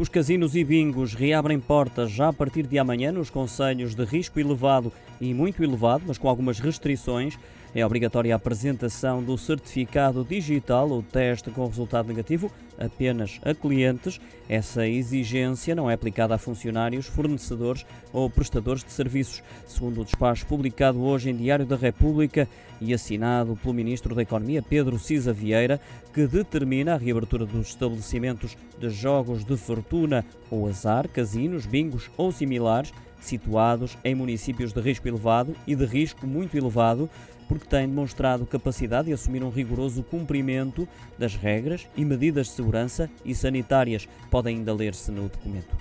Os casinos e bingos reabrem portas já a partir de amanhã nos conselhos de risco elevado e muito elevado, mas com algumas restrições. É obrigatória a apresentação do certificado digital ou teste com resultado negativo apenas a clientes. Essa exigência não é aplicada a funcionários, fornecedores ou prestadores de serviços, segundo o despacho publicado hoje em Diário da República e assinado pelo Ministro da Economia, Pedro Cisa Vieira, que determina a reabertura dos estabelecimentos de jogos de fortuna ou azar, casinos, bingos ou similares situados em municípios de risco elevado e de risco muito elevado, porque têm demonstrado capacidade de assumir um rigoroso cumprimento das regras e medidas de segurança e sanitárias. Podem ainda ler-se no documento.